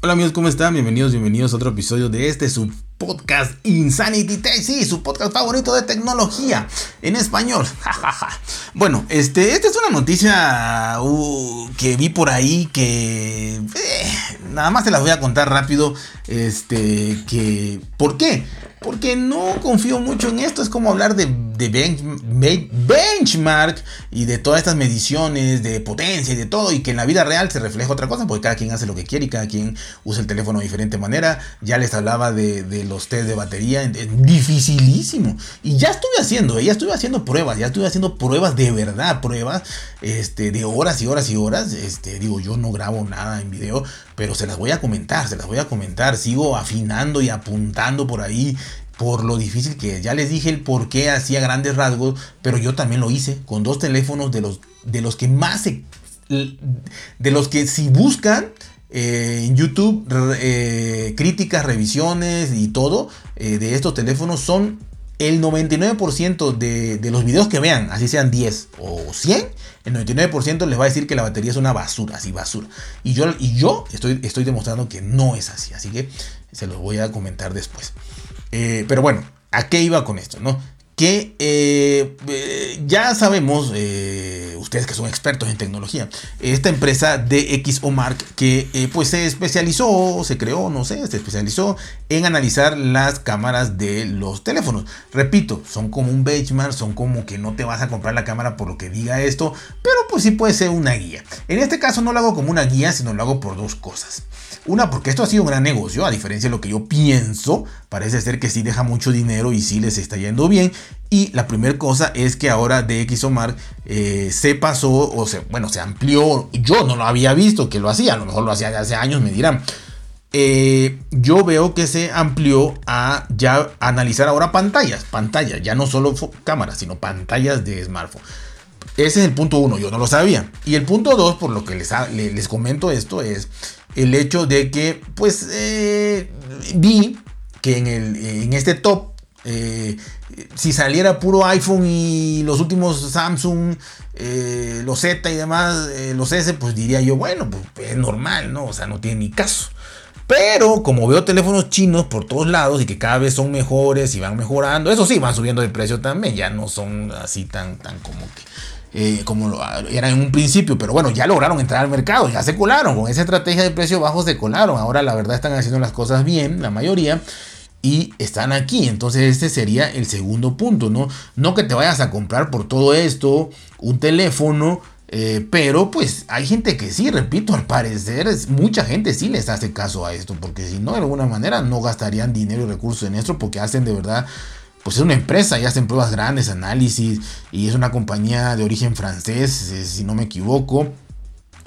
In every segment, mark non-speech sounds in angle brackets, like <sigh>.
Hola amigos, ¿cómo están? Bienvenidos, bienvenidos a otro episodio de este su podcast Insanity Tech, sí, su podcast favorito de tecnología en español. <laughs> bueno, este, esta es una noticia uh, que vi por ahí que eh, nada más te las voy a contar rápido. Este, que, ¿por qué? Porque no confío mucho en esto. Es como hablar de, benchmark y de todas estas mediciones de potencia y de todo. Y que en la vida real se refleja otra cosa. Porque cada quien hace lo que quiere y cada quien usa el teléfono de diferente manera. Ya les hablaba de, los test de batería. Es dificilísimo. Y ya estuve haciendo, eh, ya estuve haciendo pruebas. Ya estuve haciendo pruebas de verdad. Pruebas este, de horas y horas y horas. Este, digo, yo no grabo nada en video. Pero se las voy a comentar, se las voy a comentar. Sigo afinando y apuntando por ahí por lo difícil que ya les dije el por qué hacía grandes rasgos, pero yo también lo hice con dos teléfonos de los, de los que más se, de los que si buscan eh, en YouTube eh, críticas, revisiones y todo eh, de estos teléfonos son el 99% de, de, los videos que vean, así sean 10 o 100, el 99% les va a decir que la batería es una basura, así basura. Y yo, y yo estoy, estoy demostrando que no es así, así que se los voy a comentar después. Eh, pero bueno, ¿a qué iba con esto? ¿no? Que eh, eh, ya sabemos, ustedes que son expertos en tecnología, esta empresa DxOMark que pues se especializó, se creó, no sé, se especializó en analizar las cámaras de los teléfonos. Repito, son como un benchmark, son como que no te vas a comprar la cámara por lo que diga esto, pero pues sí puede ser una guía. En este caso no lo hago como una guía, sino lo hago por dos cosas. Una, porque esto ha sido un gran negocio, a diferencia de lo que yo pienso, parece ser que sí deja mucho dinero y sí les está yendo bien. Y la primera cosa es que ahora DxOMark eh, se pasó, o se, bueno, se amplió. Yo no lo había visto que lo hacía, a lo mejor lo hacía hace años, me dirán. Eh, yo veo que se amplió a ya analizar ahora pantallas, pantallas, ya no solo cámaras, sino pantallas de smartphone. Ese es el punto uno, yo no lo sabía. Y el punto dos, por lo que les, les comento esto, es el hecho de que, pues, eh, vi que en, el, en este top, eh, si saliera puro iPhone y los últimos Samsung, eh, los Z y demás, los S, pues diría yo, bueno, pues es normal, ¿no? O sea, no tiene ni caso. Pero como veo teléfonos chinos por todos lados y que cada vez son mejores y van mejorando, eso sí, van subiendo de precio también, ya no son así tan, tan como que eh, como lo, era en un principio, pero bueno, ya lograron entrar al mercado, ya se colaron, con esa estrategia de precio bajo se colaron, ahora la verdad están haciendo las cosas bien, la mayoría, y están aquí, entonces este sería el segundo punto, ¿no? No que te vayas a comprar por todo esto un teléfono, eh, pero pues hay gente que sí, repito, al parecer es, mucha gente sí les hace caso a esto, porque si no, de alguna manera no gastarían dinero y recursos en esto, porque hacen de verdad pues es una empresa y hacen pruebas grandes, análisis, y es una compañía de origen francés, eh, si no me equivoco,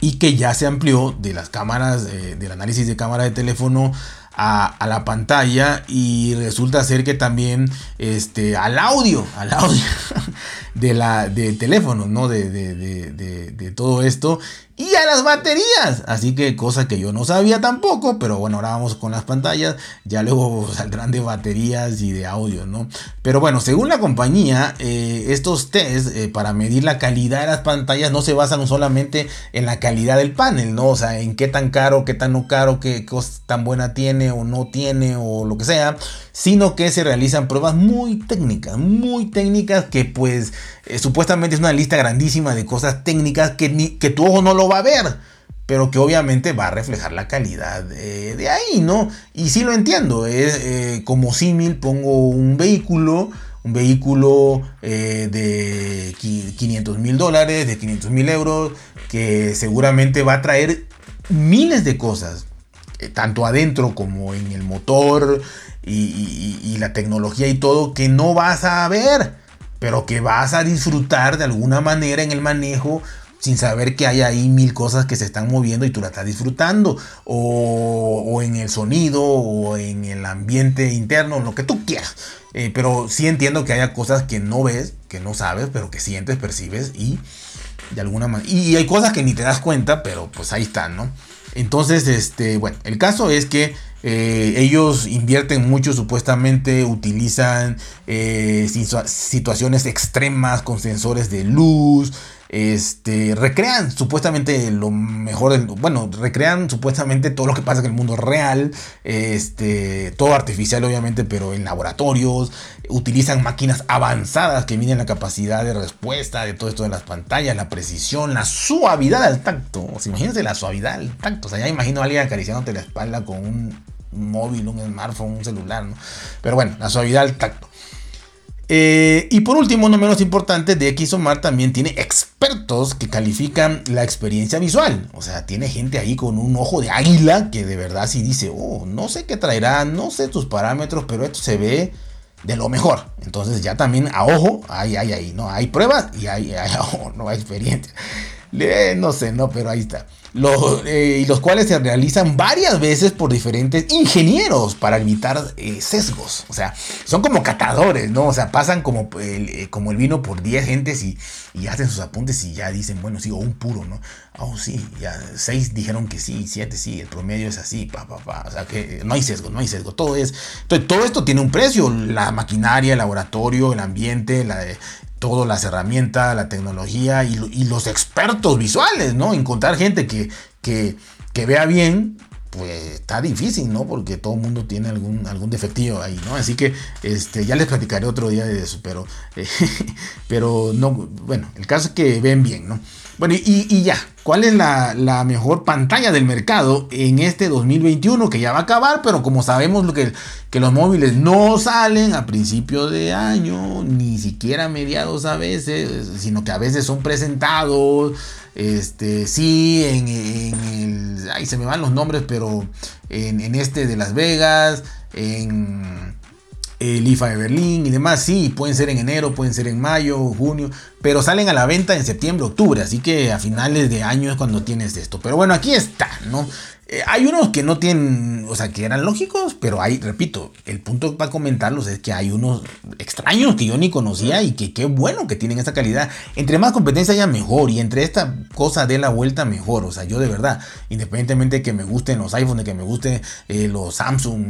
y que ya se amplió de las cámaras, eh, del análisis de cámara de teléfono a, la pantalla y resulta ser que también este, al audio, al audio <laughs> de la, del teléfono, ¿no? De, de, todo esto y a las baterías. Así que cosa que yo no sabía tampoco, pero bueno, ahora vamos con las pantallas, ya luego <laughs> saldrán de baterías y de audio, ¿no? Pero bueno, según la compañía, eh, estos test eh, para medir la calidad de las pantallas no se basan solamente en la calidad del panel, ¿no? O sea, en qué tan caro, qué tan no caro, qué cosa tan buena tiene o no tiene o lo que sea, sino que se realizan pruebas muy técnicas, muy técnicas que pues eh, supuestamente es una lista grandísima de cosas técnicas que, ni, que tu ojo no lo va a ver, pero que obviamente va a reflejar la calidad de ahí, ¿no? Y sí lo entiendo, es eh, como símil pongo un vehículo, un vehículo eh, de 500 mil dólares, de 500 mil euros, que seguramente va a traer miles de cosas, tanto adentro como en el motor y la tecnología y todo, que no vas a ver pero que vas a disfrutar de alguna manera en el manejo sin saber que hay ahí mil cosas que se están moviendo y tú la estás disfrutando, o, en el sonido, o en el ambiente interno, lo que tú quieras. Eh, pero sí entiendo que haya cosas que no ves, que no sabes, pero que sientes, percibes y de alguna manera. Y hay cosas que ni te das cuenta, pero pues ahí están, ¿no? Entonces, este, bueno, el caso es que eh, ellos invierten mucho, supuestamente utilizan eh, situaciones extremas con sensores de luz, este, recrean supuestamente lo mejor, bueno, recrean supuestamente todo lo que pasa en el mundo real, este, todo artificial obviamente, pero en laboratorios, utilizan máquinas avanzadas que miden la capacidad de respuesta de todo esto de las pantallas, la precisión, la suavidad al tacto. Imagínense la suavidad al tacto. O sea, ya imagino a alguien acariciándote la espalda con un móvil, un smartphone, un celular. Pero bueno, la suavidad al tacto. Eh, y por último, no menos importante, DxOMark también tiene expertos que califican la experiencia visual. O sea, tiene gente ahí con un ojo de águila que de verdad sí dice, oh, no sé qué traerá, no sé tus parámetros, pero esto se ve de lo mejor. Entonces ya también a ojo, hay, hay, hay, ¿no? Hay pruebas y hay, hay <laughs> no hay experiencia. no sé, no, pero ahí está. Los, eh, los cuales se realizan varias veces por diferentes ingenieros para evitar eh, sesgos. O sea, son como catadores, ¿no? O sea, pasan como el, eh, como el vino por 10 gentes y, y, hacen sus apuntes y ya dicen, bueno, sí, o un puro, ¿no? Oh, sí, ya 6 dijeron que sí, 7 sí, el promedio es así, pa, pa, pa. O sea, que no hay sesgo, no hay sesgo, todo es. Todo esto tiene un precio, la maquinaria, el laboratorio, el ambiente, la, todas las herramientas, la tecnología y, los expertos visuales, ¿no? Encontrar gente que, que, que, vea bien, pues está difícil, ¿no? Porque todo el mundo tiene algún, algún defectillo ahí, ¿no? Así que este, ya les platicaré otro día de eso, pero, <laughs> pero no, bueno, el caso es que ven bien, ¿no? Bueno, y, ya, ¿cuál es la, mejor pantalla del mercado en este 2021 que ya va a acabar? Pero como sabemos lo que, que los móviles no salen a principios de año, ni siquiera mediados a veces, sino que a veces son presentados, este, sí, en, el, ahí se me van los nombres, pero en, en este de Las Vegas, en el IFA de Berlín y demás, sí, pueden ser en enero, pueden ser en mayo, junio, pero salen a la venta en septiembre, octubre, así que a finales de año es cuando tienes esto. Pero bueno, aquí está, ¿no? Eh, hay unos que no tienen, o sea, que eran lógicos, pero hay, repito, el punto para comentarlos es que hay unos extraños que yo ni conocía y que qué bueno que tienen esa calidad. Entre más competencia haya mejor y entre esta cosa de la vuelta mejor. O sea, yo de verdad, independientemente de que me gusten los iPhones, de que me gusten eh, los Samsung,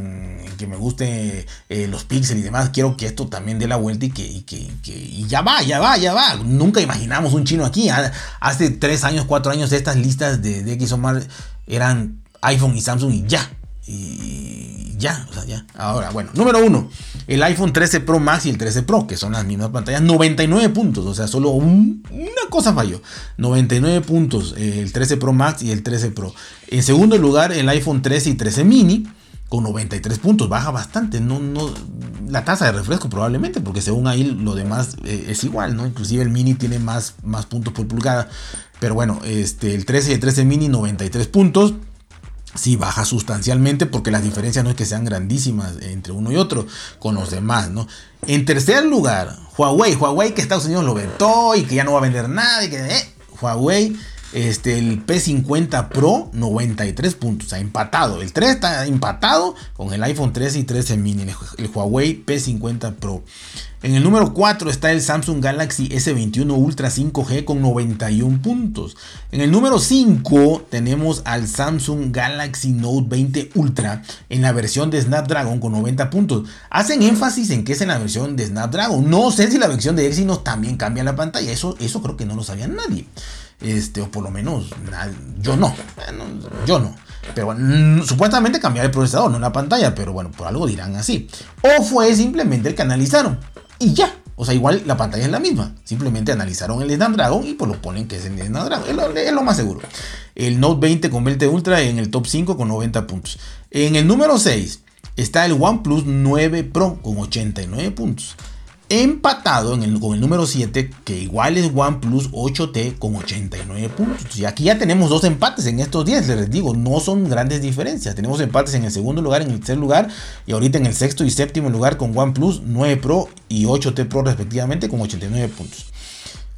que me gusten eh, los Pixel y demás, quiero que esto también dé la vuelta y que, y que, y ya va, ya va, ya va. Nunca imaginamos un chino aquí. Hace tres años, cuatro años, estas listas de, de XOMAR eran iPhone y Samsung y ya. Y ya, o sea, ya. Ahora, bueno, número uno, el iPhone 13 Pro Max y el 13 Pro, que son las mismas pantallas, 99 puntos, o sea, solo una cosa falló. 99 puntos, el 13 Pro Max y el 13 Pro. En segundo lugar, el iPhone 13 y 13 mini, con 93 puntos, baja bastante, no, no, la tasa de refresco probablemente, porque según ahí lo demás eh, es igual, ¿no? Inclusive el mini tiene más, más puntos por pulgada, pero bueno, este, el 13 y el 13 mini 93 puntos, sí baja sustancialmente porque las diferencias no es que sean grandísimas entre uno y otro con los demás, ¿no? En tercer lugar, Huawei, Huawei que Estados Unidos lo vetó y que ya no va a vender nada y que eh, Huawei este, el P50 Pro 93 puntos, ha empatado. El 3 está empatado con el iPhone 13 y 13 mini, el Huawei P50 Pro. En el número 4 está el Samsung Galaxy S21 Ultra 5G con 91 puntos. En el número 5 tenemos al Samsung Galaxy Note 20 Ultra en la versión de Snapdragon con 90 puntos. Hacen énfasis en que es en la versión de Snapdragon. No sé si la versión de Exynos también cambia la pantalla. Eso, eso creo que no lo sabía nadie. Este, o por lo menos yo no. Yo no. Pero bueno, supuestamente cambiar el procesador, no la pantalla, pero bueno, por algo dirán así. O fue simplemente el que analizaron y ya. O sea, igual la pantalla es la misma. Simplemente analizaron el Snapdragon y pues lo ponen que es el Snapdragon. Es lo, es lo más seguro. El Note 20 con 20 Ultra en el top 5 con 90 puntos. En el número 6 está el OnePlus 9 Pro con 89 puntos empatado en el, con el número 7, que igual es OnePlus 8T con 89 puntos. Y aquí ya tenemos dos empates en estos días, les digo, no son grandes diferencias. Tenemos empates en el segundo lugar, en el tercer lugar, y ahorita en el sexto y séptimo lugar con OnePlus 9 Pro y 8T Pro respectivamente con 89 puntos.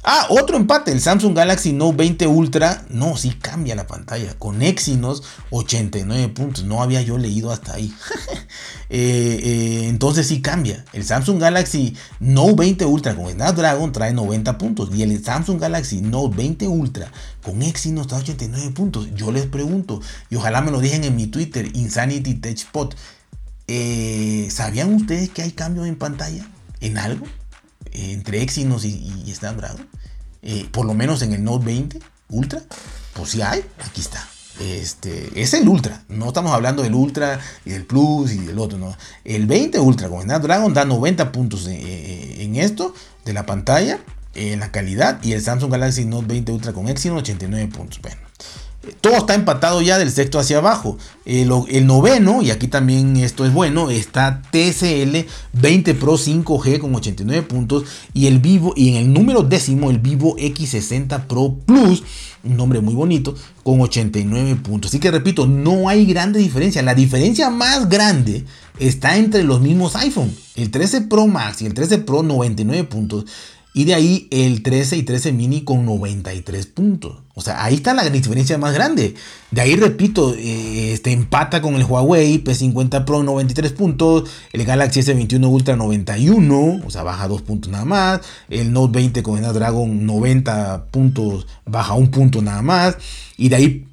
Ah, otro empate, el Samsung Galaxy Note 20 Ultra. No, sí cambia la pantalla. Con Exynos 89 puntos. No había yo leído hasta ahí. <laughs> Eh, eh, entonces sí cambia. El Samsung Galaxy Note 20 Ultra con Snapdragon trae 90 puntos. Y el Samsung Galaxy Note 20 Ultra con Exynos trae 89 puntos. Yo les pregunto, y ojalá me lo dejen en mi Twitter, Insanity. Eh, ¿Sabían ustedes que hay cambios en pantalla? ¿En algo? entre Exynos y, y Snapdragon. por lo menos en el Note 20 Ultra, pues sí hay, aquí está. Este, es el Ultra, no estamos hablando del Ultra y del Plus y del otro, no. El 20 Ultra con Snapdragon da 90 puntos en, en esto de la pantalla, en la calidad, y el Samsung Galaxy Note 20 Ultra con Exynon 89 puntos. Bueno, todo está empatado ya del sexto hacia abajo. El, noveno, y aquí también esto es bueno, está TCL 20 Pro 5G con 89 puntos. Y el Vivo, y en el número décimo, el Vivo X60 Pro Plus, un nombre muy bonito, con 89 puntos. Así que repito, no hay grande diferencia. La diferencia más grande está entre los mismos iPhone. El 13 Pro Max y el 13 Pro 99 puntos. Y de ahí el 13 y 13 mini con 93 puntos. O sea, ahí está la diferencia más grande. De ahí, repito, eh, este empata con el Huawei P50 Pro 93 puntos. El Galaxy S21 Ultra 91. O sea, baja 2 puntos nada más. El Note 20 con el Snapdragon 90 puntos. Baja un punto nada más. Y de ahí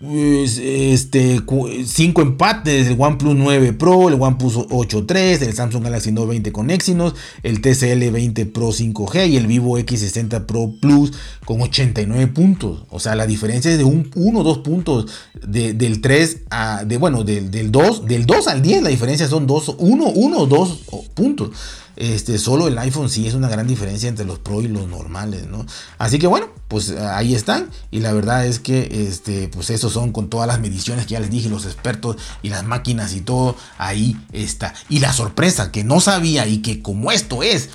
este, 5 empates, el OnePlus 9 Pro, el OnePlus 8.3, el Samsung Galaxy Note 20 con Exynos, el TCL 20 Pro 5G y el Vivo X60 Pro Plus con 89 puntos. O sea, la diferencia es de 1 o 2 puntos del 3 a, de, bueno, del, del, 2, del 2 al 10 la diferencia son 2, 1, 1 o 2 puntos. Este, solo el iPhone sí es una gran diferencia entre los Pro y los normales, ¿no? Así que bueno, pues ahí están. Y la verdad es que, este, pues esos son con todas las mediciones que ya les dije, los expertos y las máquinas y todo, ahí está. Y la sorpresa que no sabía y que como esto es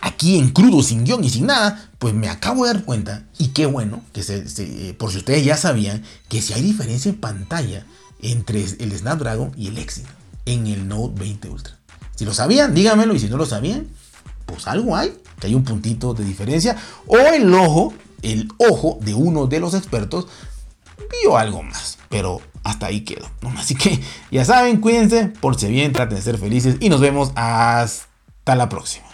aquí en crudo, sin guion y sin nada, pues me acabo de dar cuenta, y qué bueno, que se, eh, por si ustedes ya sabían, que si hay diferencia en pantalla entre el Snapdragon y el Exynos en el Note 20 Ultra. Si lo sabían, díganmelo. Y si no lo sabían, pues algo hay, que hay un puntito de diferencia. O el ojo, el ojo de uno de los expertos vio algo más. Pero hasta ahí quedó. Así que ya saben, cuídense, por si bien, traten de ser felices y nos vemos hasta la próxima.